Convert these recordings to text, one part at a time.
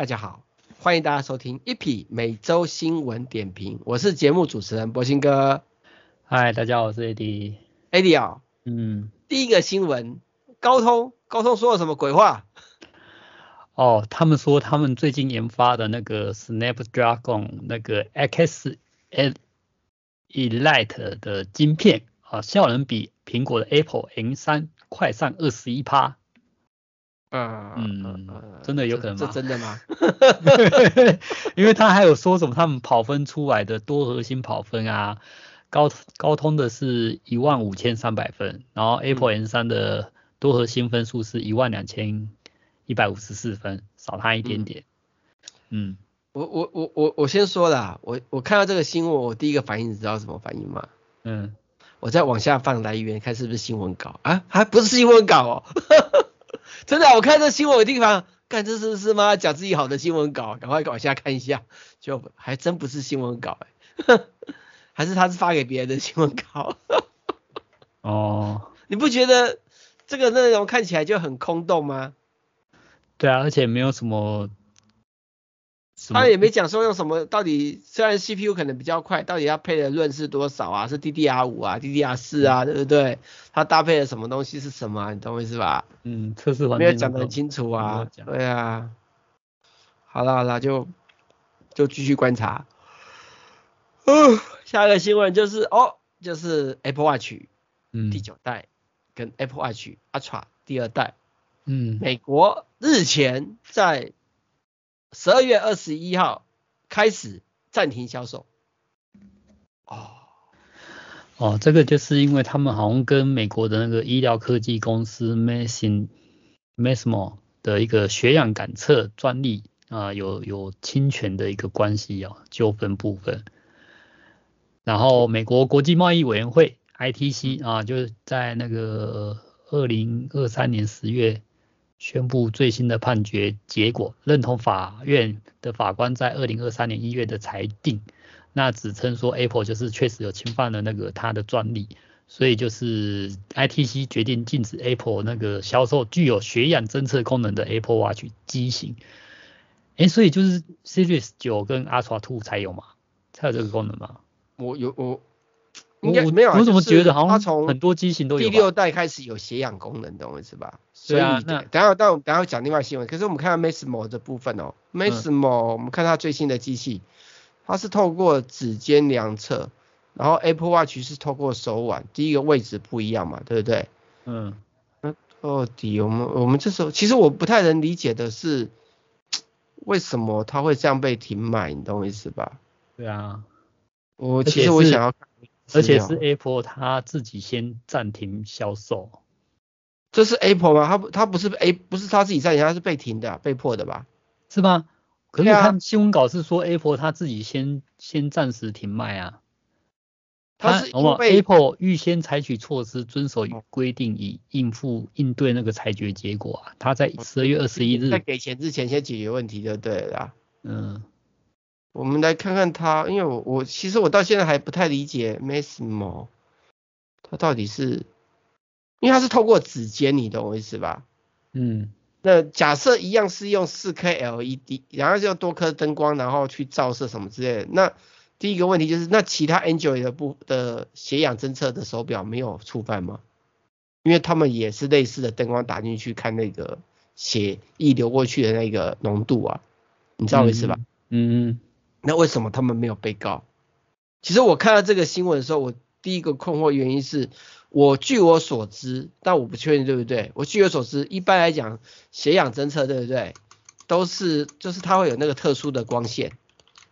哎，大家好，欢迎大家收听一匹每周新闻点评，我是节目主持人博兴哥。嗨，大家好，我是 AD。AD 啊，嗯，第一个新闻，高通，高通说了什么鬼话？哦，他们说他们最近研发的那个 Snapdragon 那个 X Elite 的晶片啊，效能比苹果的 Apple M 三快上二十一趴。嗯嗯，真的有可能吗？这，这真的吗？因为他还有说什么，他们跑分出来的多核心跑分啊，高高通的是一万五千三百分，然后 Apple M3 的多核心分数是一万两千一百五十四分，少他一点点。嗯，我我我我我先说啦，我我看到这个新闻，我第一个反应你知道什么反应吗？嗯，我再往下放来源，看是不是新闻稿啊？还不是新闻稿哦。真的，我看这新闻的地方，看这是是吗？讲自己好的新闻稿，赶快往下看一下，就还真不是新闻稿哎，还是他是发给别人的新闻稿。哦，你不觉得这个内容看起来就很空洞吗？对啊，而且没有什么。他也没讲说用什么，到底虽然 CPU 可能比较快，到底要配的论是多少啊？是 DDR 五啊，DDR 四啊，对不对？它搭配的什么东西是什么啊？你懂我意思吧？嗯，测试环境没有讲得很清楚啊。对啊。好了好了，就就继续观察。嗯，下一个新闻就是哦，就是 Apple Watch，嗯，第九代跟 Apple Watch Ultra 第二代，嗯，美国日前在十二月二十一号开始暂停销售。哦哦，这个就是因为他们好像跟美国的那个医疗科技公司 Masimo Masimo 的一个血氧感测专利啊、呃、有有侵权的一个关系啊纠纷部分。然后美国国际贸易委员会 ITC 啊就是在那个二零二三年十月。宣布最新的判决结果，认同法院的法官在二零二三年一月的裁定，那指称说 Apple 就是确实有侵犯了那个它的专利，所以就是 ITC 决定禁止 Apple 那个销售具有血氧侦测功能的 Apple Watch 机型。哎，所以就是 Series 九跟 Ultra Two 才有嘛，才有这个功能吗？我有我。应该没有，我怎么觉得好像从很多机型都有。第六代开始有血氧功能，懂我意思吧？对啊，那等下，等下讲另外新闻。可是我们看到 Masimo 的部分哦，Masimo，我们看它最新的机器，它是透过指尖量测，然后 Apple Watch 是透过手腕，第一个位置不一样嘛，对不对？嗯。那到底我们我们这时候，其实我不太能理解的是，为什么它会这样被停买？你懂我意思吧？对啊。我其实我想要。而且是 Apple 它自己先暂停销售，这是 Apple 吗？它不，它不是 A，不是它自己暂停，它是被停的，被迫的吧？是吗？可是我看新闻稿是说 Apple 它自己先先暂时停卖啊。它是因为 Apple 预先采取措施，遵守规定，以应付应对那个裁决结果啊。它在十二月二十一日在给钱之前先解决问题就对了。嗯。我们来看看它，因为我我其实我到现在还不太理解 Masimo，它到底是，因为它是透过指尖，你懂我意思吧？嗯，那假设一样是用四 K LED，然后就多颗灯光，然后去照射什么之类的，那第一个问题就是，那其他 Android 的不的血氧侦测的手表没有触犯吗？因为他们也是类似的灯光打进去看那个血液流过去的那个浓度啊，你知道我意思吧？嗯嗯。那为什么他们没有被告？其实我看到这个新闻的时候，我第一个困惑原因是，我据我所知，但我不确定对不对？我据我所知，一般来讲，血氧侦测对不对？都是就是它会有那个特殊的光线，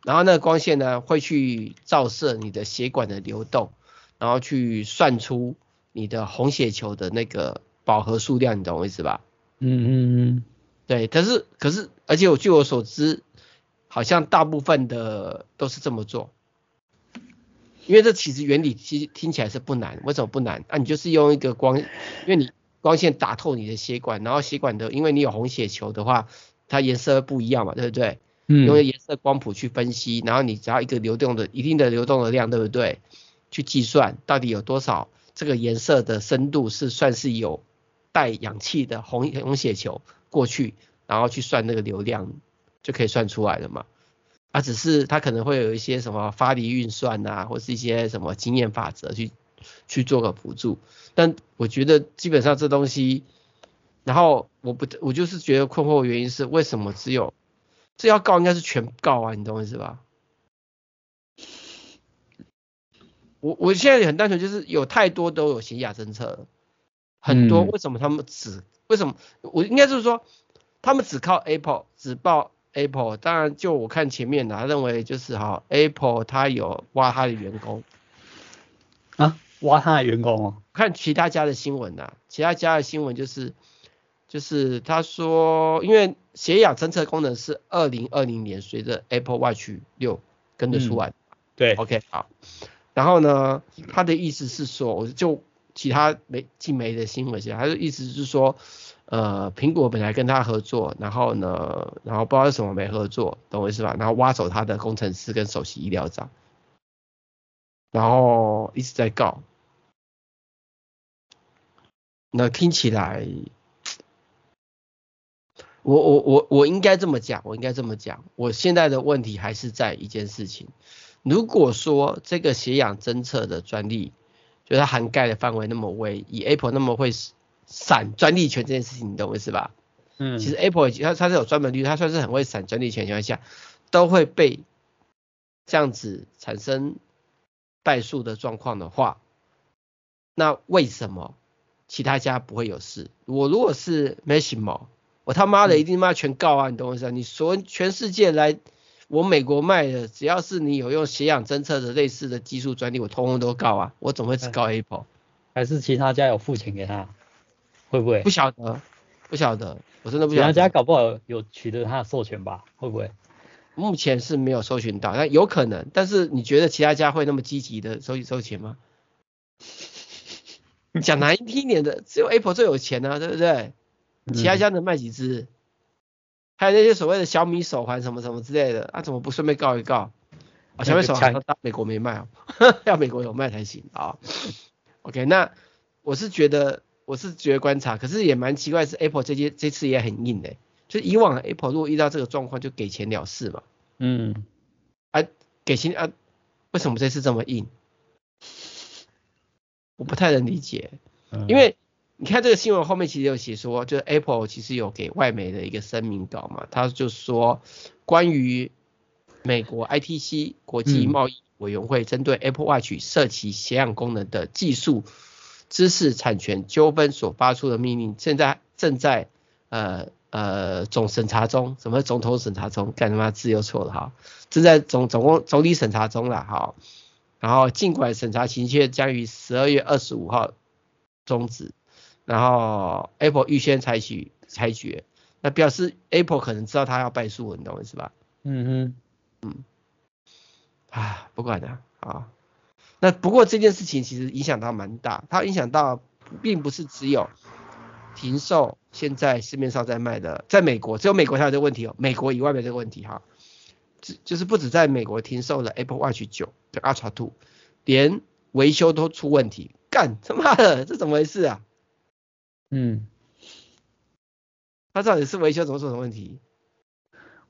然后那个光线呢会去照射你的血管的流动，然后去算出你的红血球的那个饱和数量，你懂我意思吧？嗯嗯嗯，对。可是可是，而且我据我所知。好像大部分的都是这么做，因为这其实原理其实听起来是不难，为什么不难？啊，你就是用一个光，因为你光线打透你的血管，然后血管的，因为你有红血球的话，它颜色不一样嘛，对不对？嗯。用颜色光谱去分析，然后你只要一个流动的一定的流动的量，对不对？去计算到底有多少这个颜色的深度是算是有带氧气的红红血球过去，然后去算那个流量。就可以算出来了嘛。啊，只是它可能会有一些什么发离运算啊，或是一些什么经验法则去去做个辅助。但我觉得基本上这东西，然后我不我就是觉得困惑的原因是为什么只有这要告应该是全告啊，你懂我意思吧？我我现在很单纯就是有太多都有协议侦测了，很多为什么他们只、嗯、为什么我应该就是说他们只靠 Apple 只报。Apple 当然，就我看前面的，他认为就是哈，Apple 他有挖他的员工啊，挖他的员工哦。看其他家的新闻呐，其他家的新闻就是就是他说，因为血氧侦测功能是二零二零年随着 Apple Watch 六跟着出来、嗯。对，OK 好。然后呢，他的意思是说，我就其他媒进媒的新闻写，他的意思是说。呃，苹果本来跟他合作，然后呢，然后不知道为什么没合作，懂我意思吧？然后挖走他的工程师跟首席医疗长，然后一直在告。那听起来，我我我我应该这么讲，我应该这么讲。我现在的问题还是在一件事情，如果说这个血氧侦测的专利，就它涵盖的范围那么微，以 Apple 那么会闪专利权这件事情，你懂我意思吧？嗯，其实 Apple 它它是有专门律，它算是很会散专利权的情况下，都会被这样子产生败诉的状况的话，那为什么其他家不会有事？我如果是 Masimo，我他妈的一定妈全告啊！你懂我意思吧？你所全世界来我美国卖的，只要是你有用血氧侦测的类似的技术专利，我通通都告啊！我怎么会只告 Apple？还是其他家有付钱给他？会不会？不晓得，不晓得，我真的不晓得。其他家搞不好有取得他的授权吧？会不会？目前是没有授权到，但有可能。但是你觉得其他家会那么积极的收收钱吗？讲难听一点的，只有 Apple 最有钱啊，对不对？其他家能卖几只？嗯、还有那些所谓的小米手环什么什么之类的，啊，怎么不顺便告一告？啊，小米手环到美国没卖哦，要美国有卖才行啊。OK，那我是觉得。我是觉得观察，可是也蛮奇怪，是 Apple 这些这次也很硬的，就以往 Apple 如果遇到这个状况就给钱了事嘛。嗯。啊，给钱啊？为什么这次这么硬？我不太能理解。因为你看这个新闻后面其实有写说，就是 Apple 其实有给外媒的一个声明稿嘛，他就说关于美国 ITC 国际贸易委员会针对 Apple Watch 设其血氧功能的技术。知识产权纠纷所发出的命令，现在正在呃呃总审查中。什么总统审查中？干他妈字又错了哈！正在总总共总理审查中了哈。然后尽管审查期限将于十二月二十五号终止，然后 Apple 预先采取裁决，那表示 Apple 可能知道他要败诉，你懂我意思吧？嗯哼，嗯，啊，不管了啊。那不过这件事情其实影响到蛮大，它影响到并不是只有停售现在市面上在卖的，在美国只有美国才有这个问题哦，美国以外没这个问题哈，就就是不止在美国停售了 Apple Watch 九的 Ultra Two，连维修都出问题，干他妈的这怎么回事啊？嗯，他到底是维修怎么出什么问题？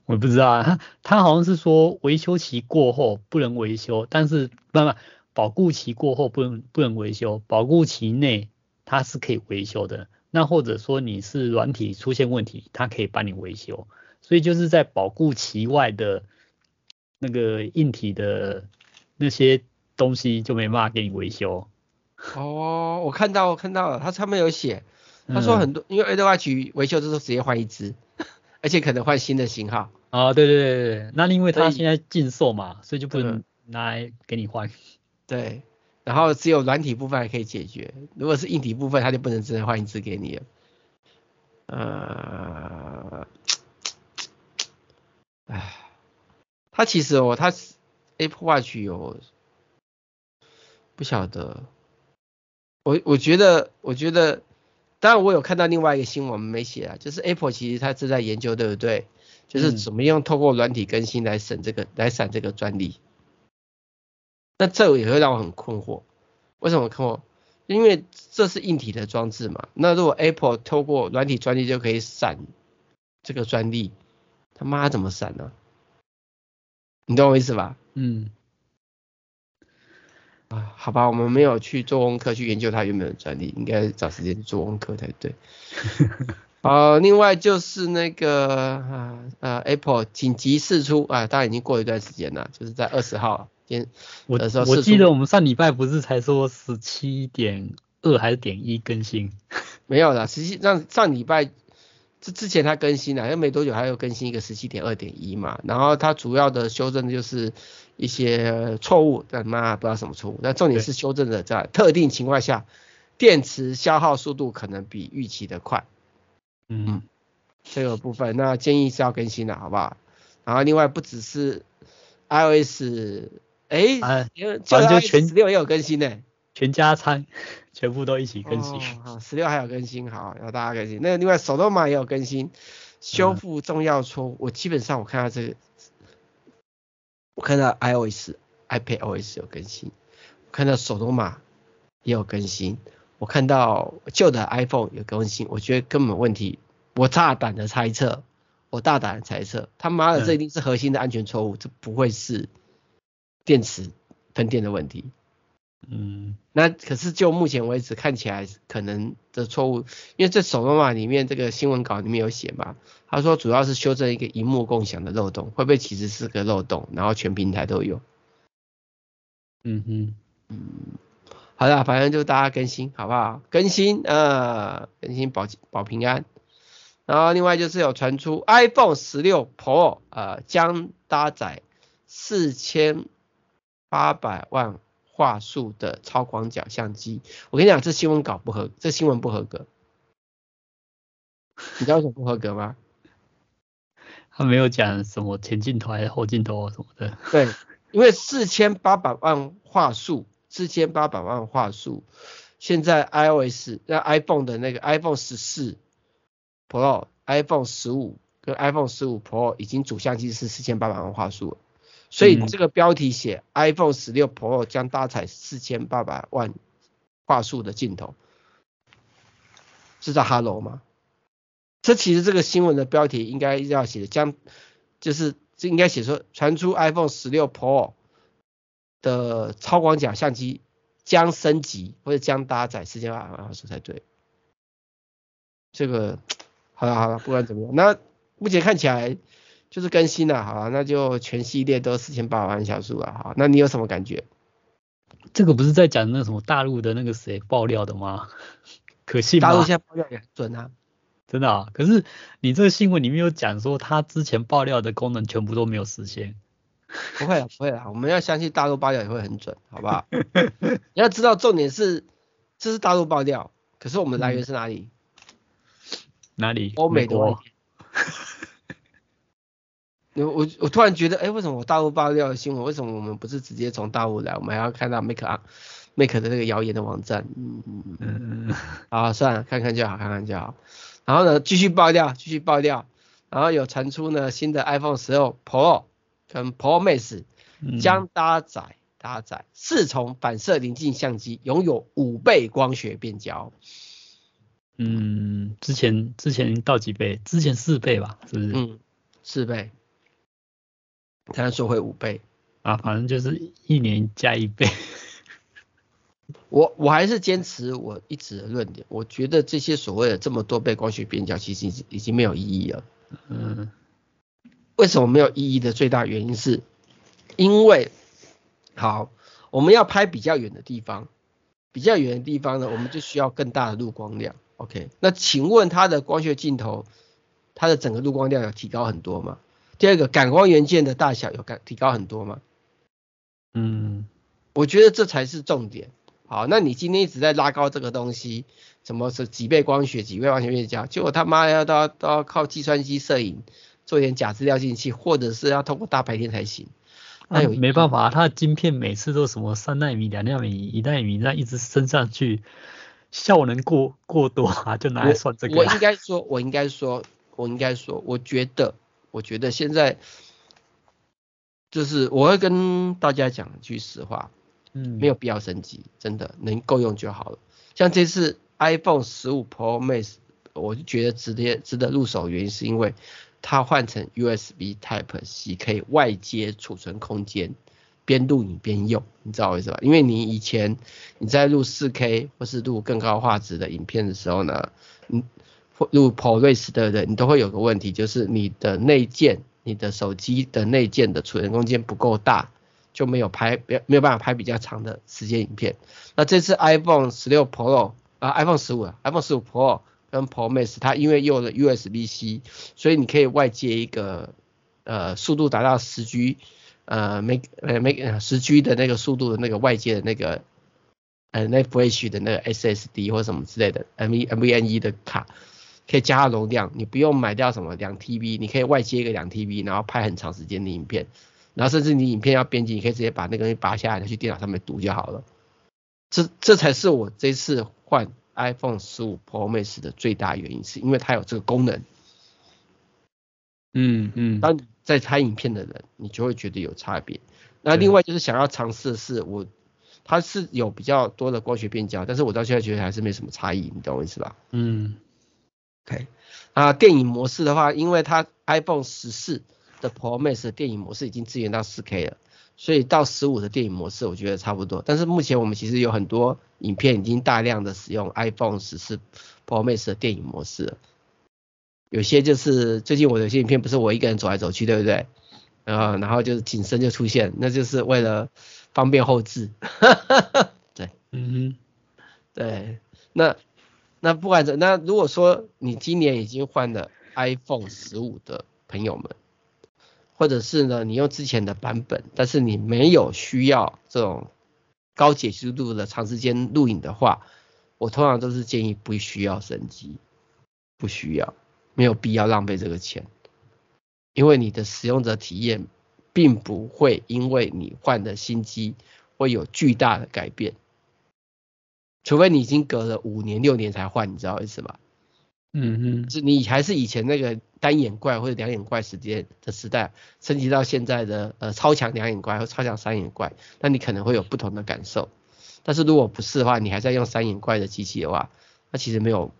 我不知道啊，他他好像是说维修期过后不能维修，但是不不。保固期过后不能不能维修，保固期内它是可以维修的。那或者说你是软体出现问题，它可以帮你维修。所以就是在保固期外的那个硬体的那些东西就没办法给你维修。哦，我看到我看到了，它上面有写，他说很多，嗯、因为 Watch 维修的时候直接换一只，而且可能换新的型号。啊、哦，对对对对，那因为它现在禁售嘛，所以，所以就不能拿来给你换。对，然后只有软体部分还可以解决，如果是硬体部分，它就不能直接换一支给你了。呃，唉，他其实哦，他 Apple Watch 有不晓得，我我觉得我觉得，当然我有看到另外一个新闻没写啊，就是 Apple 其实它正在研究，对不对？就是怎么样透过软体更新来省这个、嗯、来闪这个专利。那这也会让我很困惑，为什么困惑？因为这是硬体的装置嘛。那如果 Apple 透过软体专利就可以闪这个专利，他妈怎么闪呢？你懂我意思吧？嗯。啊，好吧，我们没有去做功课去研究它有没有专利，应该找时间做功课才对。呃，另外就是那个啊呃 Apple 紧急释出啊，当然已经过一段时间了，就是在二十号今天我我记得我们上礼拜不是才说十七点二还是点一更新？没有了，实际上上礼拜之之前它更新了，因为没多久还有更新一个十七点二点一嘛，然后它主要的修正就是。一些错误，但妈不知道什么错误。但重点是修正的在特定情况下，电池消耗速度可能比预期的快。嗯，这个部分那建议是要更新的，好不好？然后另外不只是 iOS，哎，反正就全十六也有更新呢，全家餐全部都一起更新。好，十六还有更新，好，要大家更新。那另外手动码也有更新，修复重要错误。我基本上我看到这个。我看到 iOS、iPadOS 有更新，我看到手动码也有更新，我看到旧的 iPhone 有更新，我觉得根本问题，我大胆的猜测，我大胆的猜测，他妈的这一定是核心的安全错误，这不会是电池喷电的问题。嗯，那可是就目前为止看起来可能的错误，因为这手动码里面这个新闻稿里面有写嘛，他说主要是修正一个萤幕共享的漏洞，会不会其实是个漏洞，然后全平台都有？嗯哼，嗯，好的，反正就大家更新好不好？更新呃，更新保保平安，然后另外就是有传出 iPhone 十六 Pro 呃将搭载四千八百万。画素的超广角相机，我跟你讲，这新闻稿不合，这新闻不合格。你知道为什么不合格吗？他没有讲什么前镜头还是后镜头什么的。对，因为四千八百万画素，四千八百万画素，现在 iOS 那 iPhone 的那个 iPhone 十四 Pro、iPhone 十五跟 iPhone 十五 Pro 已经主相机是四千八百万画素了。所以这个标题写 iPhone 十六 Pro 将搭载四千八百万画素的镜头，是在 Hello 吗？这其实这个新闻的标题应该要写的将，就是这应该写说传出 iPhone 十六 Pro 的超广角相机将升级或者将搭载四千八百万画素才对。这个好了好了，不管怎么样，那目前看起来。就是更新了，好，那就全系列都四千八百万像素了，好，那你有什么感觉？这个不是在讲那什么大陆的那个谁爆料的吗？可信吗？大陆现在爆料也很准啊，真的啊。可是你这个新闻里面有讲说，他之前爆料的功能全部都没有实现。不会啊，不会啊，我们要相信大陆爆料也会很准，好不好？你要知道重点是，这是大陆爆料，可是我们来源是哪里？哪里？欧美多。我我突然觉得，哎、欸，为什么我大陆爆料的新闻，为什么我们不是直接从大陆来，我们还要看到 Make 啊 Make 的那个谣言的网站？嗯嗯嗯。啊，算了，看看就好，看看就好。然后呢，继续爆料，继续爆料。然后有传出呢，新的 iPhone 十六 Pro 跟 Pro Max 将搭载搭载四重反射棱镜相机，拥有五倍光学变焦。嗯，之前之前到几倍？之前四倍吧，是不是？嗯，四倍。才说会五倍啊，反正就是一年加一倍。我我还是坚持我一直的论点，我觉得这些所谓的这么多倍光学变焦，其实已经已经没有意义了。嗯，为什么没有意义的最大原因是，因为好，我们要拍比较远的地方，比较远的地方呢，我们就需要更大的路光量。OK，那请问它的光学镜头，它的整个路光量有提高很多吗？第二个感光元件的大小有感提高很多吗？嗯，我觉得这才是重点。好，那你今天一直在拉高这个东西，什么是几倍光学、几倍光学变焦？结果他妈要都要都要靠计算机摄影，做点假资料进去，或者是要通过大白天才行。那有、啊、没办法，它的晶片每次都什么三纳米、两纳米、一纳米，那一直升上去，效能过过多啊，就拿来算这个。我应该说，我应该说，我应该说，我觉得。我觉得现在就是我会跟大家讲一句实话，嗯，没有必要升级，真的能够用就好了。像这次 iPhone 十五 Pro Max，我就觉得值得值得入手，原因是因为它换成 USB Type C 可以外接储存空间，边录影边用，你知道为什么？因为你以前你在录 4K 或是录更高画质的影片的时候呢，你入 ProRes 的人，你都会有个问题，就是你的内建，你的手机的内建的储存空间不够大，就没有拍没有办法拍比较长的时间影片。那这次 iPhone 16 Pro 啊，iPhone 15 iPhone 15 Pro 跟 Pro Max 它因为用了 USB-C，所以你可以外接一个呃速度达到十 G。呃，make 呃 make 十 G 的那个速度的那个外接的那个呃 NVMe 的那个 SSD 或什么之类的 NVMe 的卡，可以加大容量，你不用买掉什么两 TB，你可以外接一个两 TB，然后拍很长时间的影片，然后甚至你影片要编辑，你可以直接把那个东西拔下来，去电脑上面读就好了。这这才是我这次换 iPhone 十五 Pro Max 的最大原因，是因为它有这个功能。嗯嗯。当你在拍影片的人，你就会觉得有差别。那另外就是想要尝试的是，我它是有比较多的光学变焦，但是我到现在觉得还是没什么差异，你懂我意思吧？嗯。OK。啊，电影模式的话，因为它 iPhone 十四的 Pro Max 的电影模式已经支援到 4K 了，所以到十五的电影模式我觉得差不多。但是目前我们其实有很多影片已经大量的使用 iPhone 十四 Pro Max 的电影模式了。有些就是最近我的有些影片不是我一个人走来走去，对不对？然后然后就是景深就出现，那就是为了方便后置。对，嗯哼，对，那那不管怎，那如果说你今年已经换了 iPhone 十五的朋友们，或者是呢你用之前的版本，但是你没有需要这种高解析度的长时间录影的话，我通常都是建议不需要升级，不需要。没有必要浪费这个钱，因为你的使用者体验并不会因为你换的新机会有巨大的改变，除非你已经隔了五年六年才换，你知道意思吗？嗯嗯，是你还是以前那个单眼怪或者两眼怪时间的时代，升级到现在的呃超强两眼怪或超强三眼怪，那你可能会有不同的感受。但是如果不是的话，你还在用三眼怪的机器的话，那其实没有，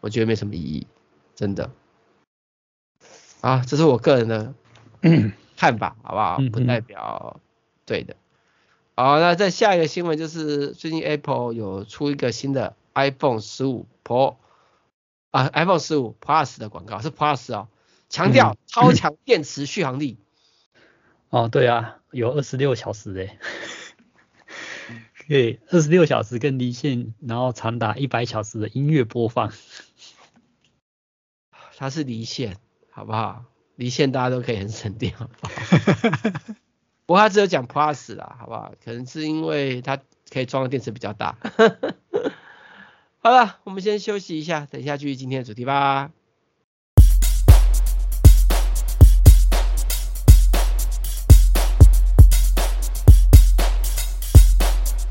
我觉得没什么意义，真的。啊，这是我个人的 看法，好不好？不代表对的。好，那再下一个新闻就是最近 Apple 有出一个新的 iPhone 十五 Pro 啊，iPhone 十五 Plus 的广告是 Plus 哦，强调超强电池续航力。哦，对啊，有二十六小时诶，可以二十六小时跟离线，然后长达一百小时的音乐播放。它是离线。好不好？离线大家都可以很省电，好不好？不过他只有讲 Plus 啦，好不好？可能是因为它可以装的电池比较大。好了，我们先休息一下，等一下继续今天的主题吧。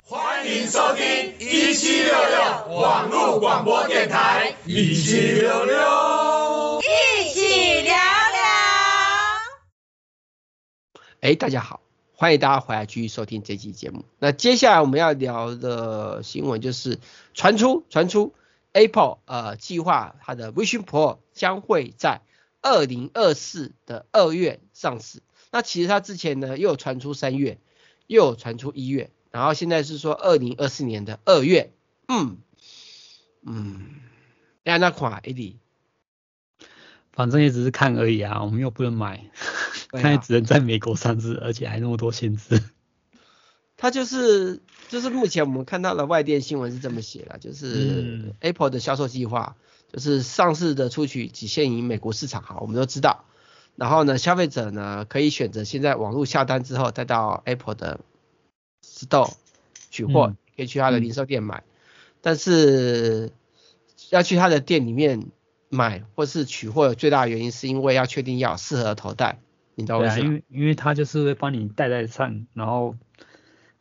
欢迎收听一七六六网络广播电台，一七六六。一起聊聊哎，大家好，欢迎大家回来继续收听这期节目。那接下来我们要聊的新闻就是传出传出 Apple 呃计划它的 Vision Pro 将会在二零二四的二月上市。那其实它之前呢又传出三月，又有传出一月，然后现在是说二零二四年的二月。嗯嗯，哎那款 AD，反正也只是看而已啊，我们又不能买。现在只能在美国上市，而且还那么多限制。它就是就是目前我们看到的外电新闻是这么写的，就是 Apple 的销售计划，就是上市的出去仅限于美国市场，哈，我们都知道。然后呢，消费者呢可以选择现在网络下单之后，再到 Apple 的 Store 取货，可以去他的零售店买。但是要去他的店里面买或是取货的最大的原因，是因为要确定要适合头戴。你知道？因为因为它就是会帮你戴在上，然后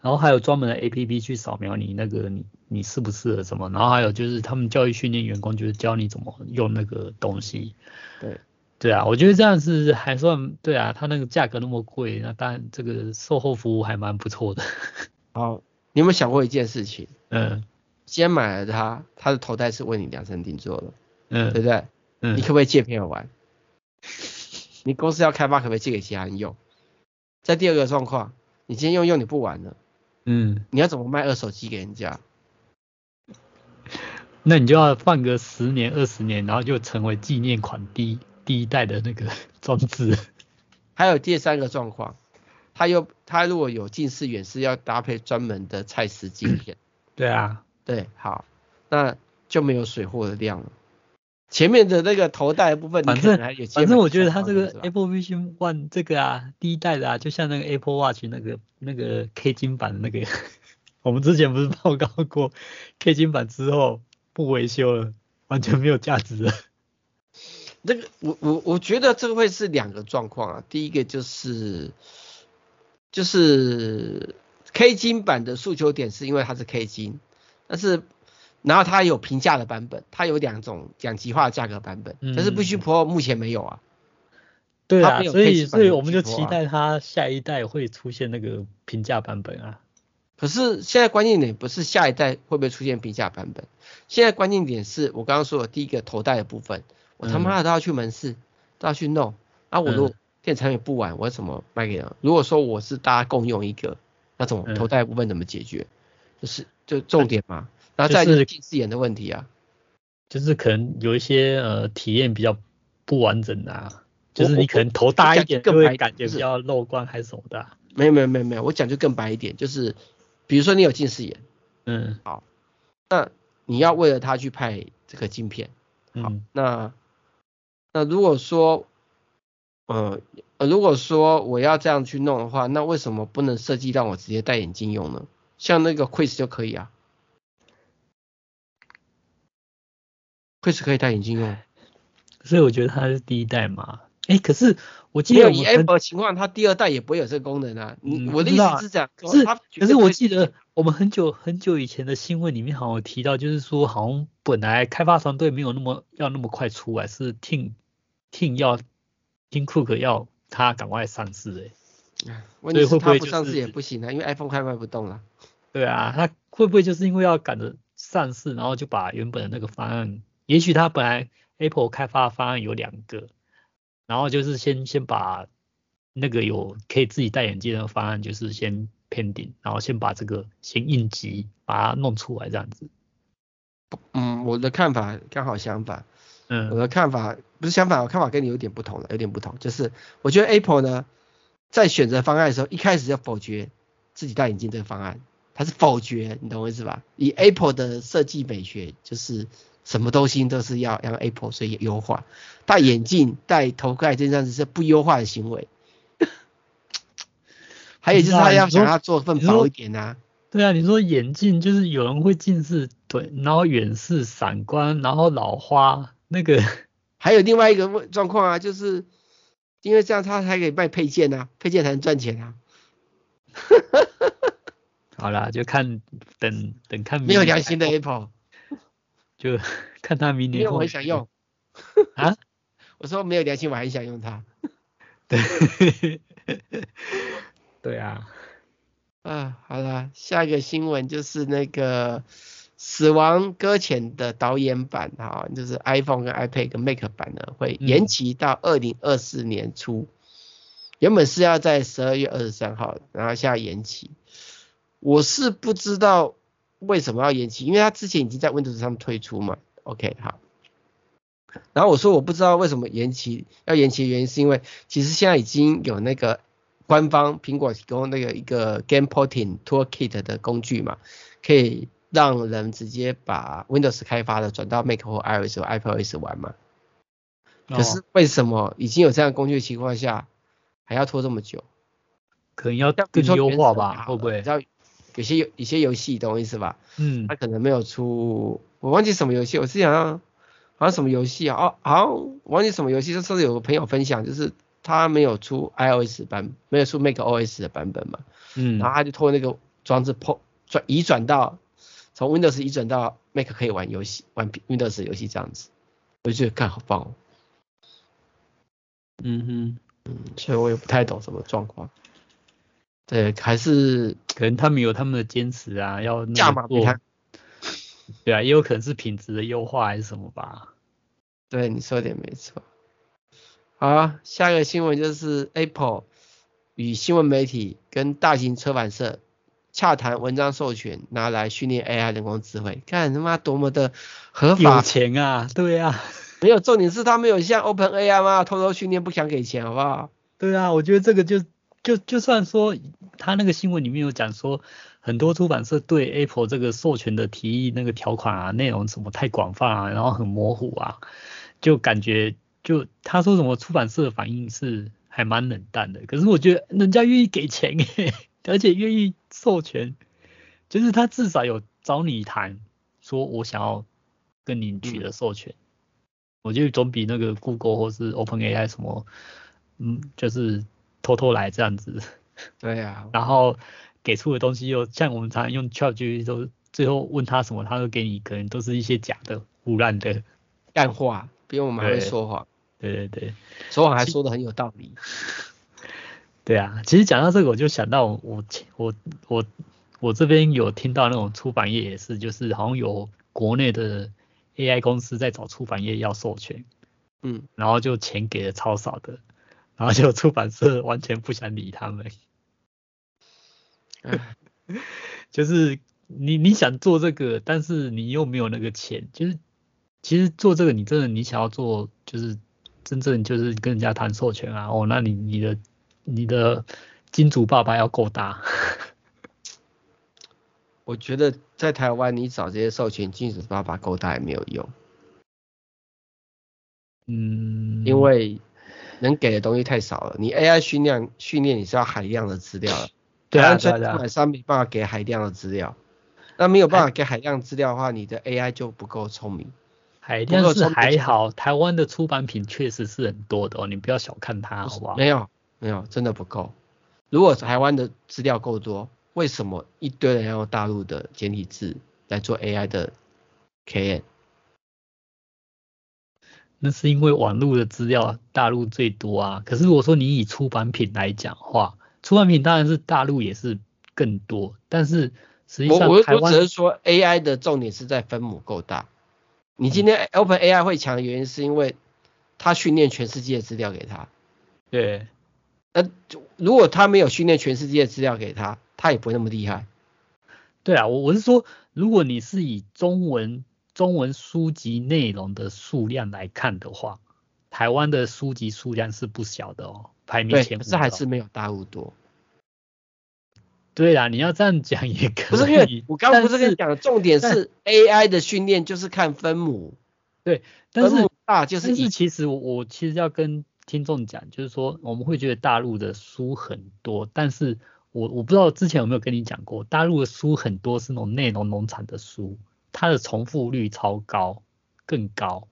然后还有专门的 APP 去扫描你那个你你适不适合什么，然后还有就是他们教育训练员工就是教你怎么用那个东西。对对啊，我觉得这样是还算对啊，它那个价格那么贵，那当然这个售后服务还蛮不错的。好，你有没有想过一件事情？嗯，既然买了它，它的头戴是为你量身定做的，嗯，对不对？嗯，你可不可以借朋友玩？你公司要开发可不可以借给其他人用？在第二个状况，你今天用用你不玩了，嗯，你要怎么卖二手机给人家？那你就要放个十年二十年，然后就成为纪念款第一第一代的那个 装置。还有第三个状况，它又它如果有近视远视，要搭配专门的蔡司镜片。对啊，对，好，那就没有水货的量了。前面的那个头戴的部分，反正反正我觉得它这个 Apple Vision One 这个啊，第一代的啊，就像那个 Apple Watch 那个那个 K 金版那个，我们之前不是报告过 K 金版之后不维修了，完全没有价值了。这个我我我觉得这个会是两个状况啊，第一个就是就是 K 金版的诉求点是因为它是 K 金，但是。然后它有平价的版本，它有两种两极化的价格版本，但是 Vision Pro 目前没有啊。对啊，所以所以我们就期待它下一代会出现那个平价版本啊。可是现在关键点不是下一代会不会出现平价版本，现在关键点是我刚刚说的第一个头戴的部分，我他妈的都要去门市，都要去弄。啊，我如果电子产品不玩，我要怎么卖给人？如果说我是大家共用一个，那怎么头戴部分怎么解决？就是就重点嘛。然后再就是近视眼的问题啊，就是可能有一些呃体验比较不完整的啊，就是你可能头大一点就会感觉比较漏光还是什么的。没有没有没有没有，我讲就更白一点，就是比如说你有近视眼，嗯，好，那你要为了它去配这个镜片，好，那那如果说，呃如果说我要这样去弄的话，那为什么不能设计让我直接戴眼镜用呢？像那个 Quest 就可以啊。确实可以戴眼镜用，所以我觉得它是第一代嘛。哎，可是我记得以 Apple 的情况，它第二代也不会有这个功能啊。嗯、我的意思是这样，是，可是我记得我们很久很久以前的新闻里面好像有提到，就是说好像本来开发团队没有那么要那么快出来，是 Tim Tim 要 Tim Cook 要他赶快上市哎。问题是他不上市也不行啊，因为 iPhone 快卖不动了。对啊，他会不会就是因为要赶着上市，然后就把原本的那个方案？也许他本来 Apple 开发方案有两个，然后就是先先把那个有可以自己戴眼镜的方案，就是先 pending，然后先把这个先应急把它弄出来这样子。嗯，我的看法刚好相反。嗯，我的看法不是相反，我看法跟你有点不同了，有点不同，就是我觉得 Apple 呢在选择方案的时候，一开始要否决自己戴眼镜这个方案，它是否决，你懂我意思吧？以 Apple 的设计美学就是。什么东西都是要让 Apple 所以优化，戴眼镜、戴头盖这样子是不优化的行为。还有就是他要想要做份薄一点啊。对啊，你说眼镜就是有人会近视，对，然后远视、散光，然后老花，那个 还有另外一个状况啊，就是因为这样他才可以卖配件啊，配件才能赚钱啊。好啦，就看等等看没有良心的 Apple。就 看他明年。因为我很想用。啊？我说没有良心，我很想用它。对。对啊。啊，好了，下一个新闻就是那个《死亡搁浅》的导演版哈，就是 iPhone 跟 iPad 跟 Mac 版呢会延期到二零二四年初。嗯、原本是要在十二月二十三号，然后现在延期。我是不知道。为什么要延期？因为它之前已经在 Windows 上推出嘛。OK，好。然后我说我不知道为什么延期，要延期的原因是因为其实现在已经有那个官方苹果提供那个一个 Game Porting Toolkit 的工具嘛，可以让人直接把 Windows 开发的转到 Mac 或 iOS 或 iPadOS 玩嘛。可是为什么已经有这样的工具的情况下还要拖这么久？可能要更优化吧？会不会？有些有一些游戏，懂我意思吧？嗯，他可能没有出，我忘记什么游戏，我是想要好像什么游戏啊？哦，好像忘记什么游戏，就是有个朋友分享，就是他没有出 iOS 版，没有出 macOS 的版本嘛。嗯，然后他就拖那个装置破转移转到从 Windows 移转到 Mac 可以玩游戏，玩 Windows 游戏这样子，我就觉得看好棒哦。嗯哼，嗯，所以我也不太懂什么状况。对，还是 可能他们有他们的坚持啊，要那么做。对啊，也有可能是品质的优化还是什么吧。对，你说的也没错。好，下一个新闻就是 Apple 与新闻媒体跟大型出版社洽谈文章授权，拿来训练 AI 人工智慧，看他妈多么的合法。有钱啊，对啊，没有重点是他没有像 OpenAI 嘛，偷偷训练不想给钱，好不好？对啊，我觉得这个就就就算说他那个新闻里面有讲说，很多出版社对 Apple 这个授权的提议那个条款啊，内容什么太广泛啊，然后很模糊啊，就感觉。就他说什么出版社的反应是还蛮冷淡的，可是我觉得人家愿意给钱诶，而且愿意授权，就是他至少有找你谈，说我想要跟你取得授权，嗯、我觉得总比那个 Google 或是 OpenAI 什么，嗯，就是偷偷来这样子。对啊。然后给出的东西又像我们常常用 ChatGPT 都最后问他什么，他都给你可能都是一些假的、胡乱的干话，比我们还会说谎。对对对，说谎还说的很有道理。对啊，其实讲到这个，我就想到我我我我这边有听到那种出版业也是，就是好像有国内的 AI 公司在找出版业要授权，嗯，然后就钱给的超少的，然后就出版社完全不想理他们。就是你你想做这个，但是你又没有那个钱，就是其实做这个你真的你想要做就是。真正就是跟人家谈授权啊，哦，那你你的你的金主爸爸要够大。我觉得在台湾你找这些授权金主爸爸够大也没有用。嗯。因为能给的东西太少了，你 AI 训练训练你是要海量的资料的。对啊，对啊。出版商没办法给海量的资料，那没有办法给海量资料的话，你的 AI 就不够聪明。海量是还好，台湾的出版品确实是很多的哦，你不要小看它，好不好？没有没有，真的不够。如果台湾的资料够多，为什么一堆人要用大陆的简体字来做 AI 的 KM？那是因为网络的资料大陆最多啊。可是如果说你以出版品来讲话，出版品当然是大陆也是更多，但是实际上我我只是说 AI 的重点是在分母够大。你今天 Open AI 会强的原因是因为它训练全世界的资料给他。对。那如果他没有训练全世界的资料给他，他也不会那么厉害。对啊，我我是说，如果你是以中文中文书籍内容的数量来看的话，台湾的书籍数量是不小的哦，排名前五。可是还是没有大陆多。对啦，你要这样讲也可以。不是因为我刚刚不是跟你讲的重点是 AI 的训练就是看分母。对，但是大就是。但是其实我我其实要跟听众讲，就是说我们会觉得大陆的书很多，但是我我不知道之前有没有跟你讲过，大陆的书很多是那种内容农场的书，它的重复率超高，更高。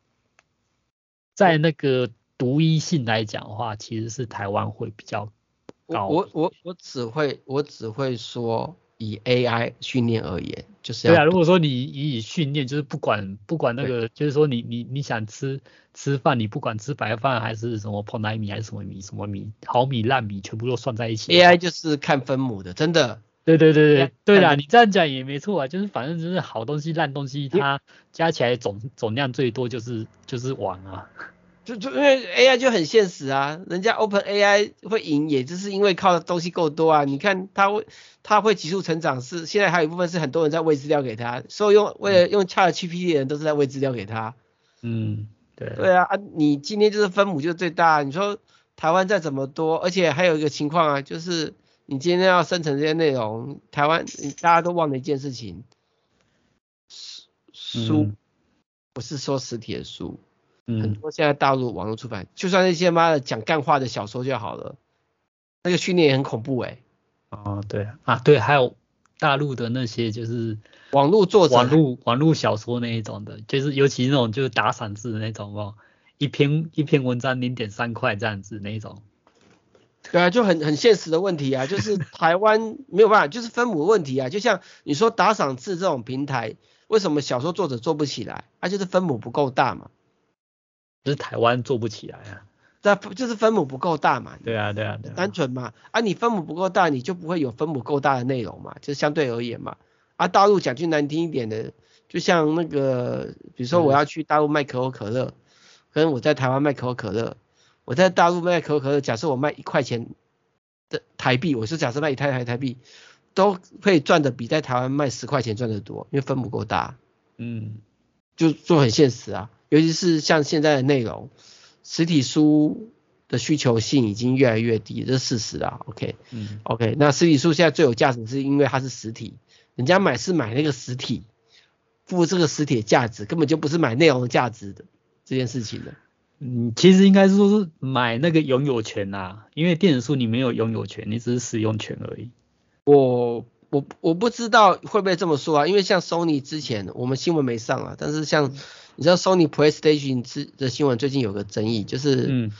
在那个独一性来讲的话，其实是台湾会比较。高我我我只会我只会说以 AI 训练而言，就是要对啊。如果说你以训练，就是不管不管那个，就是说你你你想吃吃饭，你不管吃白饭还是什么蓬莱米还是什么米什么米好米烂米，全部都算在一起。AI 就是看分母的，真的。对对对对对啦，你这样讲也没错啊，就是反正就是好东西烂东西，它加起来总总量最多就是就是网啊。就就因为 AI 就很现实啊，人家 Open AI 会赢，也就是因为靠的东西够多啊。你看它会它会急速成长，是现在还有一部分是很多人在喂资料给他，所以用为了用 ChatGPT 的人都是在喂资料给他。嗯，对。对啊，啊你今天就是分母就最大，你说台湾再怎么多，而且还有一个情况啊，就是你今天要生成这些内容，台湾大家都忘了一件事情，书不是说实体的书。嗯、很多现在大陆网络出版，就算那些妈的讲干话的小说就好了，那个训练也很恐怖哎、欸。哦，对啊，对，还有大陆的那些就是网络作者，网络网络小说那一种的，就是尤其那种就是打散字的那种哦，一篇一篇文章零点三块这样子那一种。对啊，就很很现实的问题啊，就是台湾没有办法，就是分母的问题啊。就像你说打赏制这种平台，为什么小说作者做不起来？它、啊、就是分母不够大嘛。就是台湾做不起来啊，那就是分母不够大嘛。对啊，对啊，对啊。单纯嘛，啊，你分母不够大，你就不会有分母够大的内容嘛，就是相对而言嘛。啊，大陆讲句难听一点的，就像那个，比如说我要去大陆卖可口可乐，跟我在台湾卖可口可乐，我在大陆卖可口可乐，假设我卖一块钱的台币，我是假设卖一台台台币，都可以赚的比在台湾卖十块钱赚的多，因为分母够大。嗯，就就很现实啊，尤其是像现在的内容，实体书的需求性已经越来越低，这是事实啊。OK，嗯，OK，那实体书现在最有价值是因为它是实体，人家买是买那个实体，付这个实体的价值，根本就不是买内容的价值的这件事情的。嗯，其实应该是说是买那个拥有权呐、啊，因为电子书你没有拥有权，你只是使用权而已。我。我我不知道会不会这么说啊，因为像 Sony 之前我们新闻没上啊，但是像你知道 Sony PlayStation 之的新闻最近有个争议，就是嗯，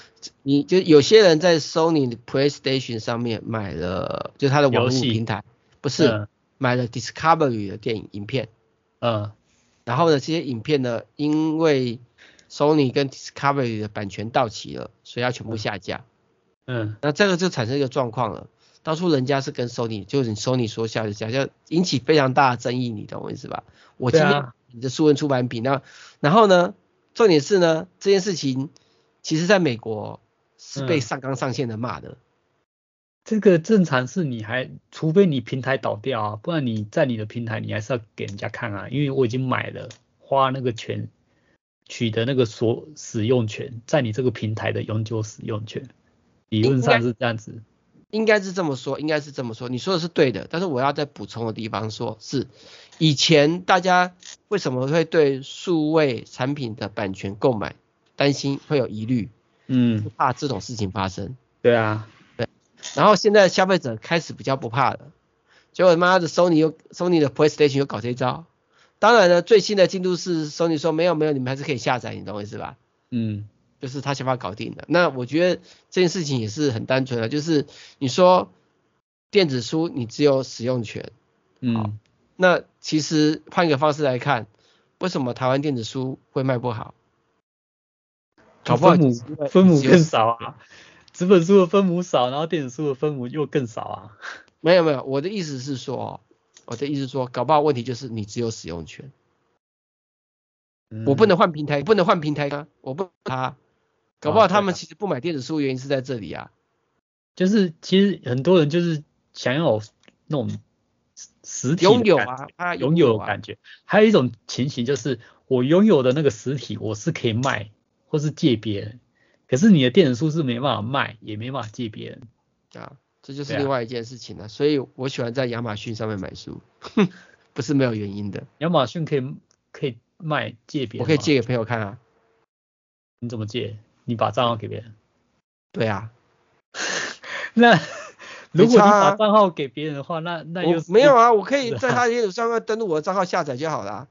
你就有些人在 Sony PlayStation 上面买了，就它的网络平台，不是、嗯、买了 Discovery 的电影影片，嗯，然后呢，这些影片呢，因为 Sony 跟 Discovery 的版权到期了，所以要全部下架，嗯，那这个就产生一个状况了。当初人家是跟 Sony，就是你 Sony 说下就下，就引起非常大的争议，你懂我意思吧？我今天你的书文出版品，那然后呢，重点是呢，这件事情其实在美国是被上纲上线的骂的。嗯。这个正常是你还，除非你平台倒掉啊，不然你在你的平台你还是要给人家看啊，因为我已经买了，花那个钱取得那个所使用权，在你这个平台的永久使用权，理论上是这样子。应该是这么说，应该是这么说，你说的是对的。但是我要再补充的地方说，是以前大家为什么会对数位产品的版权购买担心会有疑虑？嗯，怕这种事情发生。对啊，对。然后现在消费者开始比较不怕了，结果妈的，Sony 又 Sony 的 PlayStation 又搞这一招。当然了，最新的进度是 Sony 说没有没有，你们还是可以下载，你懂我意思吧？嗯。就是他想法搞定的。那我觉得这件事情也是很单纯的，就是你说电子书你只有使用权，嗯，那其实换一个方式来看，为什么台湾电子书会卖不好？搞不好分母分母更少啊，纸本书的分母少，然后电子书的分母又更少啊。没有没有，我的意思是说，我的意思是说，搞不好问题就是你只有使用权，嗯、我不能换平台，不能换平台啊，我不他。搞不好他们其实不买电子书，原因是在这里啊，就是其实很多人就是想要有那种实体拥有啊，他拥有的感觉。还有一种情形就是我拥有的那个实体我是可以卖或是借别人，可是你的电子书是没办法卖，也没办法借别人啊，这就是另外一件事情了。所以我喜欢在亚马逊上面买书，不是没有原因的。亚马逊可以可以卖借别人，我可以借给朋友看啊。你怎么借？你把账号给别人？对啊，那如果你把账号给别人的话，那那又没有啊，我可以在他电子上面登录我的账号下载就好了。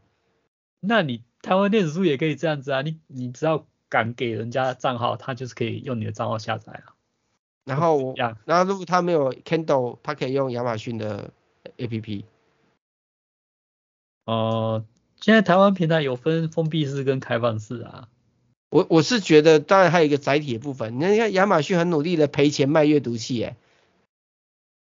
那你台湾电子书也可以这样子啊，你你只要敢给人家账号，他就是可以用你的账号下载啊。然后我，然后如果他没有 Kindle，他可以用亚马逊的 APP。哦、呃，现在台湾平台有分封闭式跟开放式啊。我我是觉得，当然还有一个载体的部分。你看，亚马逊很努力的赔钱卖阅读器，哎，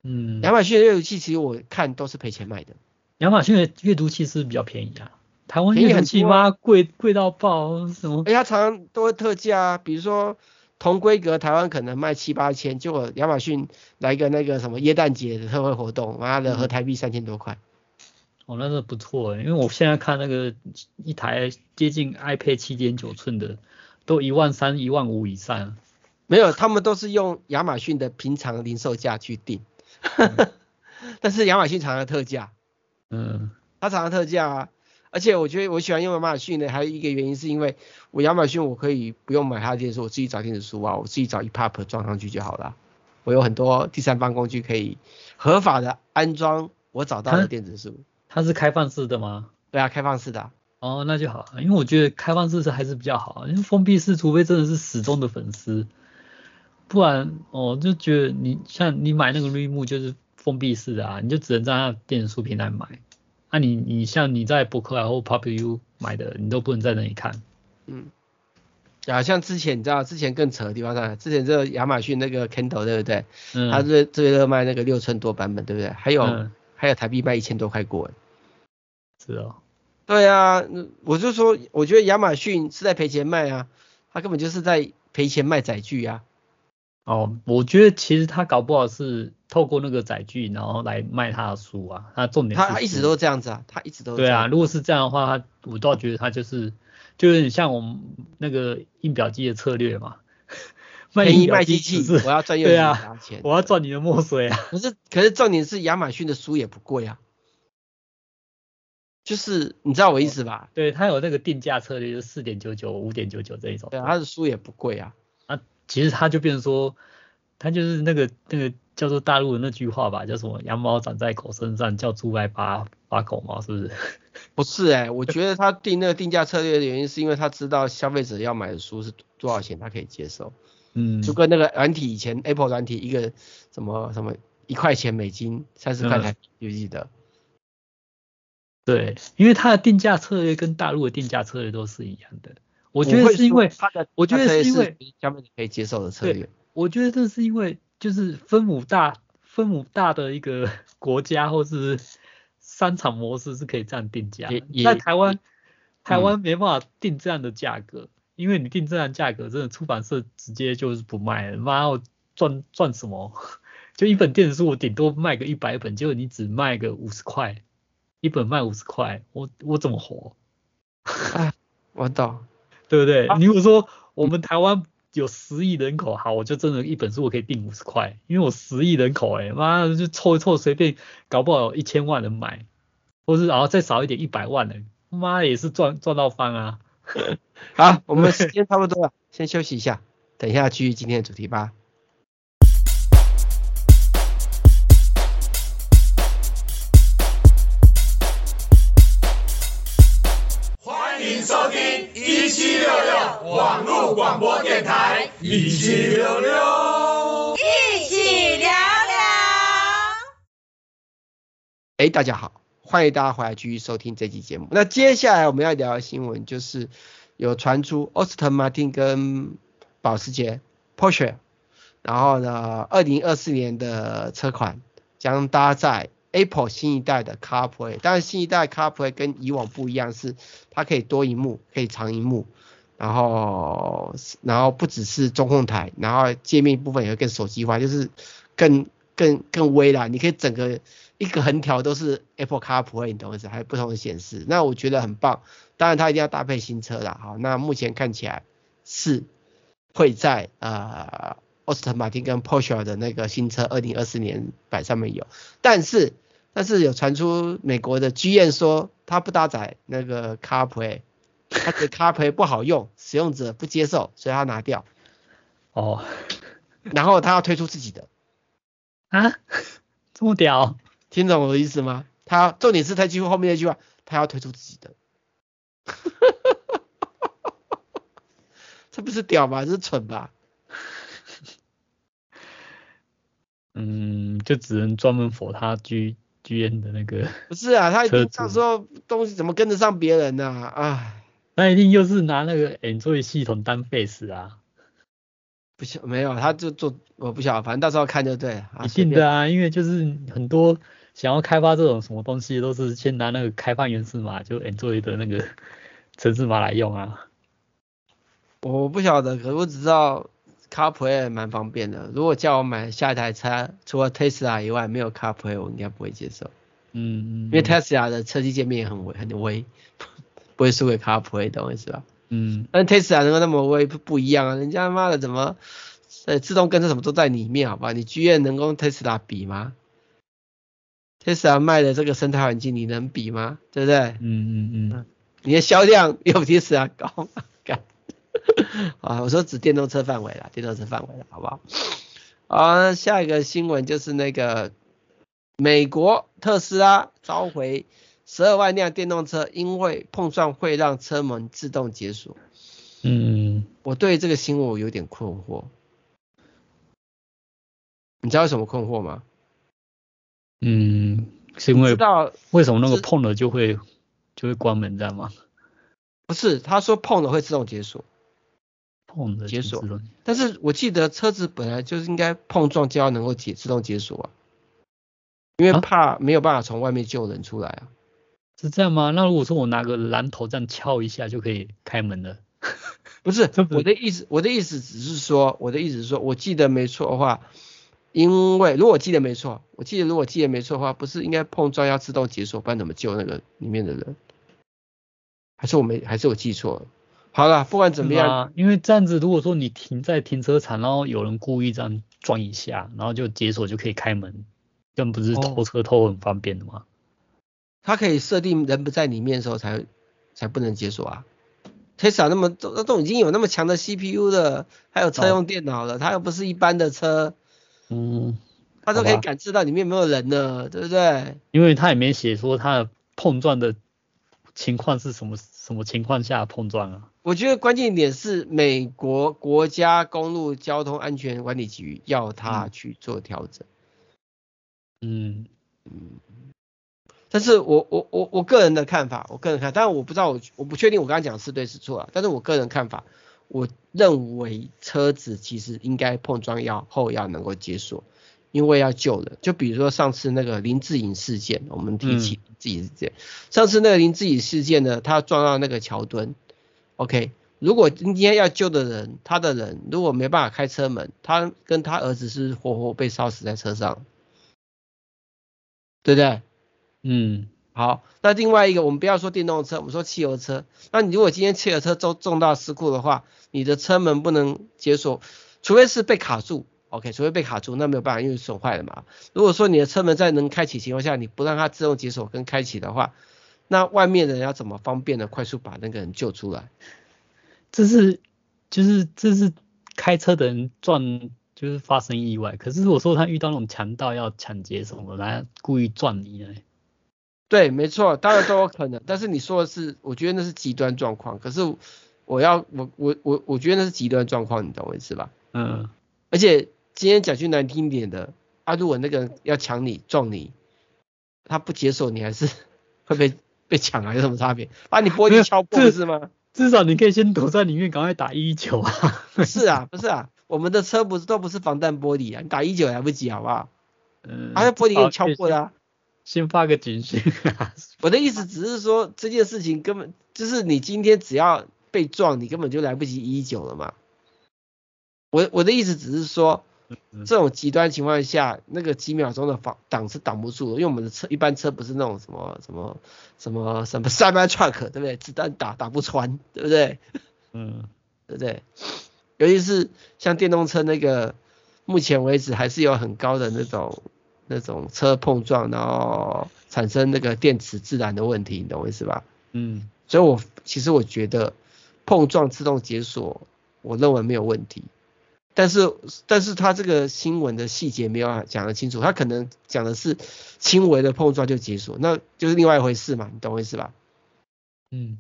嗯，亚马逊的阅读器其实我看都是赔钱卖的。亚马逊的阅读器是比较便宜啊，台湾阅读器妈贵贵到爆，什么？哎，它常常都会特价啊，比如说同规格台湾可能卖七八千，结果亚马逊来个那个什么耶诞节的特惠活动，妈的合台币三千多块。哦，那是不错哎，因为我现在看那个一台接近 iPad 七点九寸的。都一万三、一万五以上，没有，他们都是用亚马逊的平常零售价去定，嗯、但是亚马逊常常特价，嗯，它常常特价啊，而且我觉得我喜欢用亚马逊的还有一个原因是因为我亚马逊我可以不用买它的电子书，我自己找电子书啊，我自己找 EPUB 装上去就好了，我有很多第三方工具可以合法的安装我找到的电子书。它是开放式的吗？对啊，开放式的、啊。哦，那就好，因为我觉得开放式是还是比较好，因为封闭式除非真的是死忠的粉丝，不然哦就觉得你像你买那个绿幕就是封闭式的啊，你就只能在那电子书平台买，那、啊、你你像你在博客来或 PopU 买的，你都不能在那里看。嗯，啊，像之前你知道之前更扯的地方在，之前这个亚马逊那个 Kindle 对不对？嗯。它最最热卖那个六寸多版本对不对？还有、嗯、还有台币卖一千多块过。是哦。对啊，我就说，我觉得亚马逊是在赔钱卖啊，他根本就是在赔钱卖载具啊。哦，我觉得其实他搞不好是透过那个载具，然后来卖他的书啊。他重点是他一直都这样子啊，他一直都对啊。如果是这样的话，他我倒觉得他就是就有点像我们那个印表机的策略嘛，便宜卖机器，我要赚又拿钱，我要赚你的墨水啊。可是可是重点是亚马逊的书也不贵啊，就是你知道我意思吧？对，他有那个定价策略，就四点九九、五点九九这一种。对啊，他的书也不贵啊。其实他就变成说，他就是那个那个叫做大陆的那句话吧，叫什么“羊毛长在狗身上，叫猪来拔拔狗毛”，是不是？不是哎、欸，我觉得他定那个定价策略的原因，是因为他知道消费者要买的书是多少钱，他可以接受。嗯，就跟那个软体以前 Apple 软体一个什么什么一块钱美金三十块台币，记不记得？对，因为它的定价策略跟大陆的定价策略都是一样的。我觉得是因为他的，我觉得是因为下面你可以接受的策略。我觉得这是因为就是分母大分母大的一个 国家或是商场模式是可以这样定价。在台湾，台湾没办法定这样的价格，嗯，因为你定这样的价格，真的出版社直接就是不卖了，妈我赚赚什么？就一本电子书我顶多卖个一百本，结果你只卖个五十块，一本卖五十块，我我怎么活？哎，我懂。对不对？你如果说我们台湾有十亿人口，好，我就真的一本书我可以定五十块，因为我十亿人口，哎，妈就凑一凑，随便搞不好有一千万人买，或是然后再少一点一百万人，妈也是赚赚到翻啊！好，我们时间差不多了，先休息一下，等一下继续今天的主题吧。一起聊聊，一起聊聊。哎，大家好，欢迎大家回来继续收听这期节目。那接下来我们要聊的新闻就是有传出奥斯顿马丁跟保时捷 Porsche，然后呢，二零二四年的车款将搭载 Apple 新一代的 CarPlay。但是，新一代 CarPlay 跟以往不一样，是它可以多萤幕，可以长萤幕。然后，然后不只是中控台，然后界面部分也会更手机化，就是更更更微啦。你可以整个一个横条都是 Apple CarPlay，你懂意思？还有不同的显示，那我觉得很棒。当然，它一定要搭配新车啦。好，那目前看起来是会在呃奥斯顿马丁跟 Porsche 的那个新车二零二四年版上面有，但是但是有传出美国的 GM 说它不搭载那个 CarPlay。他的 CarPlay 不好用，使用者不接受，所以他拿掉。哦，然后他要推出自己的。啊？这么屌？听懂我的意思吗？他重点是他几乎后面那句话，他要推出自己的。这不是屌吗？这是蠢吧？嗯，就只能专门 for 他 G G N 的那个。不是啊，他一定到时候东西怎么跟得上别人呢？啊？唉。那一定又是拿那个 Android 系统当 base 啊？不晓没有，他就做我不晓得，反正到时候看就对了。一定的啊，因为就是很多想要开发这种什么东西，都是先拿那个开放源码码，就 Android 的那个 程式码来用啊。我不晓得，可是我只知道 CarPlay 蛮方便的。如果叫我买下一台车，除了 Tesla 以外没有 CarPlay，我应该不会接受。嗯嗯，因为 Tesla 的车机界面很微很微。不会输给 CarPlay 懂我意思吧？嗯，但 Tesla 能够那么微不不一样啊？人家妈的怎么呃自动跟车什么都在里面，好吧？你居然能跟 Tesla 比吗？Tesla 卖的这个生态环境你能比吗？对不对？嗯嗯嗯。你的销量又比 Tesla 高，干啊！我说指电动车范围了，电动车范围了，好不好？啊，下一个新闻就是那个美国特斯拉召回。十二万辆电动车因为碰撞会让车门自动解锁。嗯，我对这个新闻我有点困惑。你知道为什么困惑吗？嗯，是因为知道为什么那个碰了就会就会关门，知道吗？不是，他说碰了会自动解锁。碰了解锁，但是我记得车子本来就是应该碰撞就要能够解自动解锁啊，因为怕没有办法从外面救人出来啊。是这样吗？那如果说我拿个榔头这样敲一下就可以开门了？不是 我的意思，我的意思只是说，我的意思是说，我记得没错的话，因为如果我记得没错，我记得如果记得没错的话，不是应该碰撞要自动解锁，不然怎么救那个里面的人？还是我没，还是我记错了？好了，不管怎么样，因为这样子，如果说你停在停车场，然后有人故意这样撞一下，然后就解锁就可以开门，更不是偷车偷很方便的吗？它可以设定人不在里面的时候才才不能解锁啊。Tesla 那么都都已经有那么强的 CPU 了，还有车用电脑了，它又不是一般的车，嗯，它都可以感知到里面有没有人了，对不对？因为它也没写说它的碰撞的情况是什么什么情况下碰撞啊。我觉得关键点是美国国家公路交通安全管理局要它去做调整。嗯嗯，但是我我我我个人的看法，我个人看，但是我不知道我我不确定我刚刚讲是对是错啊，但是我个人看法，我认为车子其实应该碰撞要后要能够解锁，因为要救人。就比如说上次那个林志颖事件，我们提起林志颖事件，上次那个林志颖事件呢，他撞到那个桥墩。OK，如果今天要救的人，他的人如果没办法开车门，他跟他儿子是活活被烧死在车上，对不对？嗯，好，那另外一个，我们不要说电动车，我们说汽油车。那你如果今天汽油车重重大事故的话，你的车门不能解锁，除非是被卡住，OK，除非被卡住，那没有办法，因为损坏了嘛。如果说你的车门在能开启情况下，你不让它自动解锁跟开启的话，那外面的人要怎么方便的快速把那个人救出来？这是就是这是开车的人撞就是发生意外，可是如果说他遇到那种强盗要抢劫什么，来故意撞你呢？对，没错，当然都有可能。但是你说的是，我觉得那是极端状况。可是我要我我我我觉得那是极端状况，你懂我意思吧？嗯。而且今天讲句难听点的，啊，如果那个人要抢你撞你，他不接受，你还是 会被。被抢啊有什么差别？把你玻璃敲破是吗？至少你可以先躲在里面，赶快打一一九啊！是啊，不是啊，我们的车不是都不是防弹玻璃啊，你打一九来不及好不好？嗯，啊，玻璃给你敲破了啊。先发个警讯啊。我的意思只是说这件事情根本就是你今天只要被撞，你根本就来不及一一九了嘛。我我的意思只是说。这种极端情况下，那个几秒钟的防挡是挡不住的，因为我们的车一般车不是那种什么什么什么什么 Cybertruck，对不对？子弹打打不穿，对不对？嗯，对不对？尤其是像电动车那个，目前为止还是有很高的那种那种车碰撞，然后产生那个电池自燃的问题，你懂我意思吧？嗯，所以我其实我觉得碰撞自动解锁，我认为没有问题。但是，但是他这个新闻的细节没有讲得清楚，他可能讲的是轻微的碰撞就解锁，那就是另外一回事嘛，你懂我意思吧？嗯，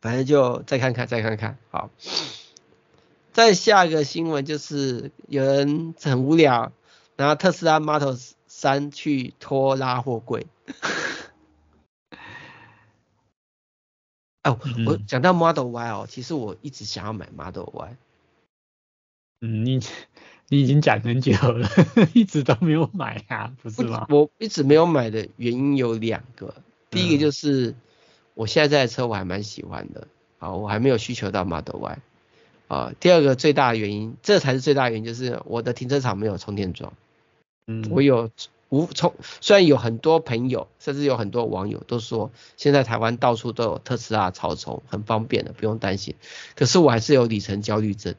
反正就再看看，再看看，好。再下一个新闻就是有人很无聊，然后特斯拉 Model 3去拖拉货柜。哦，我讲到 Model Y 哦，其实我一直想要买 Model Y。嗯，你你已经讲很久了，一直都没有买啊，不是吗？我一直没有买的原因有两个，第一个就是我现在这台车我还蛮喜欢的，啊，我还没有需求到 Model Y，啊，第二个最大的原因，这才是最大的原因，就是我的停车场没有充电桩，嗯，我有无从，虽然有很多朋友，甚至有很多网友都说，现在台湾到处都有特斯拉超充，很方便的，不用担心，可是我还是有里程焦虑症。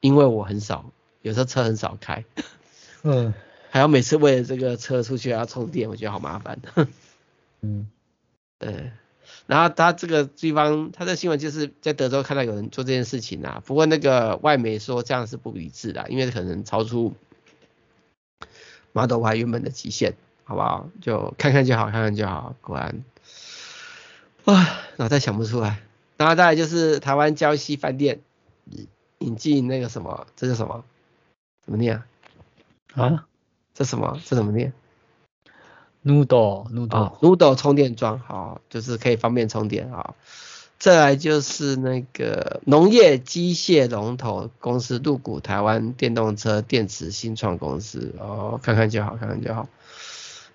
因为我很少，有时候车很少开，嗯，还要每次为了这个车出去要充电，我觉得好麻烦。嗯，对。然后他这个地方，他的新闻就是在德州看到有人做这件事情啊，不过那个外媒说这样是不理智的，因为可能超出 Model Y 原本的极限，好不好？就看看就好，看看就好。果然，哇，脑袋想不出来。然后再来就是台湾礁溪饭店。引进那个什么，这是什么？怎么念啊？啊？这什么？这怎么念？Noodle Noodle Noodle 充电桩，好，就是可以方便充电啊。再来就是那个农业机械龙头公司入股台湾电动车电池新创公司，哦，看看就好，看看就好。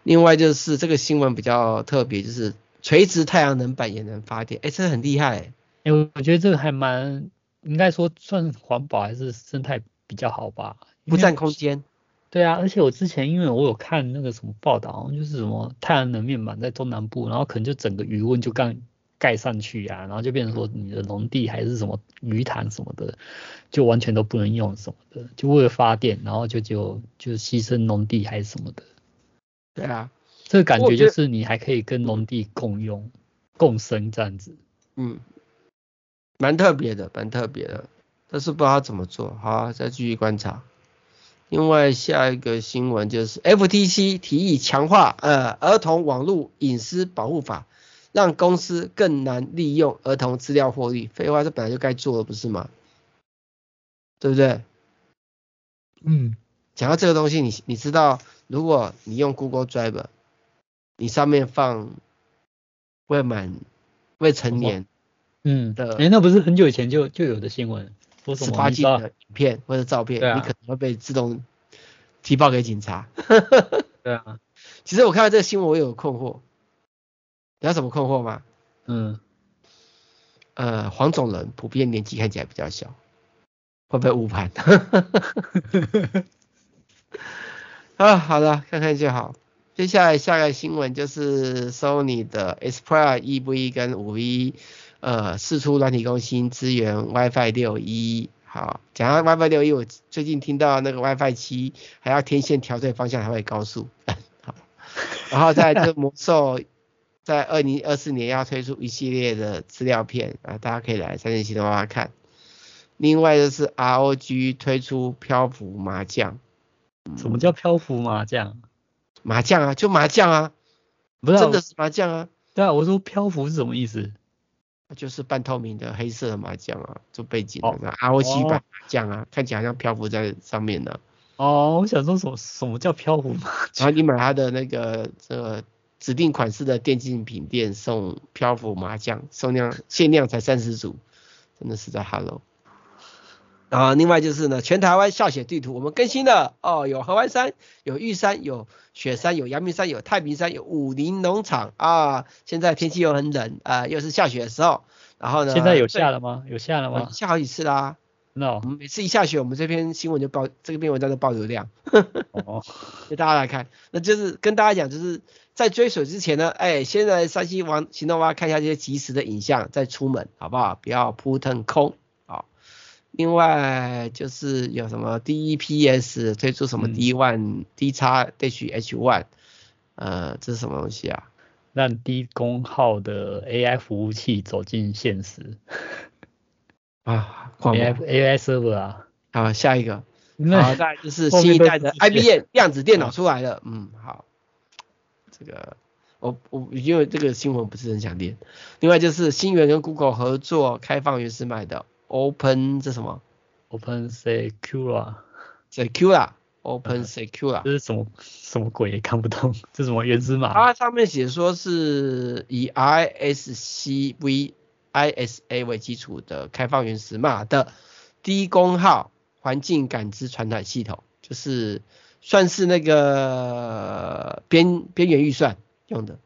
另外就是这个新闻比较特别，就是垂直太阳能板也能发电，哎，这个很厉害。哎、欸，我觉得这个还蛮应该说算环保还是生态比较好吧？不占空间。对啊，而且我之前因为我有看那个什么报道，就是什么太阳能面板在中南部，然后可能就整个余温就盖盖上去啊，然后就变成说你的农地还是什么鱼塘什么的，就完全都不能用什么的，就为了发电，然后就就就牺牲农地还是什么的。对啊，这个感觉就是你还可以跟农地共用、共生这样子。嗯，蛮特别的，蛮特别的，但是不知道怎么做，好啊，再继续观察。另外下一个新闻就是 FTC 提议强化呃儿童网络隐私保护法，让公司更难利用儿童资料获利。废话，这本来就该做的不是吗？对不对？嗯，讲到这个东西，你你知道，如果你用 Google Drive，你上面放未满未成年，嗯的，哎，那不是很久以前就就有的新闻？十八禁的影片或者照片，啊、你可能会被自动提报给警察。对啊，其实我看到这个新闻，我有困惑。你知道什么困惑吗？嗯，呃，黄种人普遍年纪看起来比较小，会不会误判？啊，好了，看看就好。接下来下个新闻就是 Sony 的 Xperia EV 跟五 V，。呃，四出软体更新支援 WiFi 六一，好，讲到 WiFi 六一，我最近听到那个 WiFi 七还要天线调对方向才会高速，好，然后在这魔兽在二零二四年要推出一系列的资料片啊，大家可以来三点系统网看。另外就是 ROG 推出漂浮麻将，什么叫漂浮麻将？麻将啊，就麻将啊，不是真的是麻将啊。对啊，我说漂浮是什么意思？就是半透明的黑色的麻将啊，做背景的 ROG 版麻将啊，看起来好像漂浮在上面的。哦，我想说什么什么叫漂浮麻将？然后你买它的那个这个指定款式的电竞品店送漂浮麻将，送量限量才三十组，真的是在 Hello。然后另外就是呢，全台湾下雪地图我们更新了哦，有合欢山，有玉山，有雪山，有阳明山，有太平山，有武陵农场啊。现在天气又很冷啊，又是下雪的时候。然后呢？现在有下了吗？有下了吗？下好几次啦。No。我们每次一下雪，我们这篇新闻就爆，这篇文章就爆流量。哦。给大家来看，那就是跟大家讲，就是在追水之前呢，哎，先来山西王行动吧，看一下这些即时的影像，再出门，好不好？不要扑腾空。另外就是有什么 DEPS 推出什么 D One D 叉 Dash H One，呃，这是什么东西啊？让低功耗的 AI 服务器走进现实啊，AI AI server 啊。好，下一个，好，再就是新一代的 IBM 量子电脑出来了。嗯，好，这个我我因为这个新闻不是很想念。另外就是新源跟 Google 合作开放原始码的。Open 这什么？Open Secure，Secure，Open Secure，这是什么什么鬼也看不懂，这是什么原始码？它上面写说是以 RSCV ISA 为基础的开放原始码的低功耗环境感知传感系统，就是算是那个边边缘预算用的。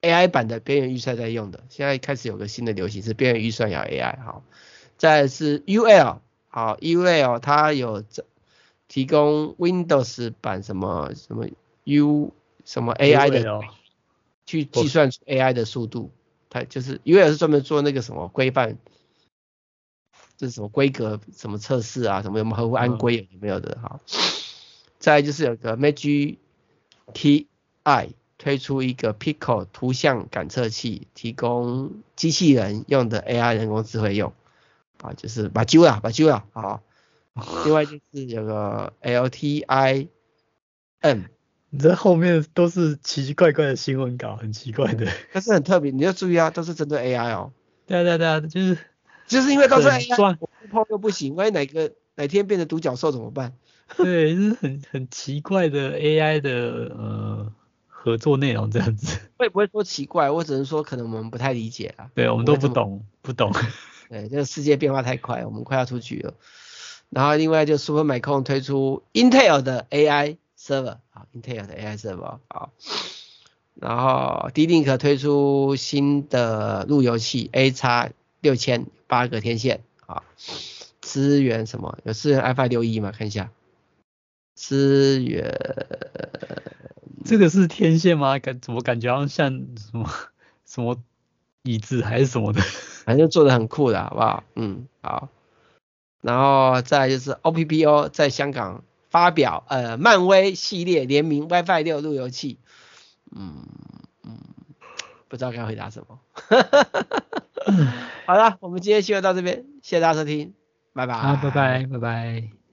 AI 版的边缘预算在用的，现在开始有个新的流行是边缘预算要 AI 好，再来是 UL 好 UL 它有提供 Windows 版什么什么 U 什么 AI 的去计算出 AI 的速度，它就是 UL 是专门做那个什么规范，这是什么规格什么测试啊，什么有没有合乎安规有没有的哈，再来就是有个 Magic Key Eye。推出一个 Pico 图像感测器，提供机器人用的 AI 人工智慧用，啊，就是把揪了，把揪了，啊。另外就是有个 LTI M，你这后面都是奇奇怪怪的新闻稿，很奇怪的。但是很特别，你要注意啊，都是针对 AI 哦。对啊对啊对啊，就是就是因为都是 AI，我不碰又不行，万一哪个哪天变成独角兽怎么办？对，就是很很奇怪的 AI 的呃。合作内容这样子，我也不会说奇怪，我只能说可能我们不太理解啊。对，我们都不懂，不懂。对，这个世界变化太快，我们快要出局了。然后另外就 Supermicro 推出 Intel 的 AI server 啊，Intel 的 AI server 啊。然后 D-Link 推出新的路由器 A 叉六千八个天线啊，支援什么？有支援 iPhone 六 E 吗？看一下，支援这个是天线吗？感怎么感觉好像像什么什么椅子还是什么的？反正做的很酷的，好不好？嗯，好。然后再来就是 OPPO 在香港发表呃漫威系列联名 WiFi 六路由器。嗯嗯，不知道该回答什么。好了，我们今天新闻到这边，谢谢大家收听，拜拜。好，拜拜，拜拜。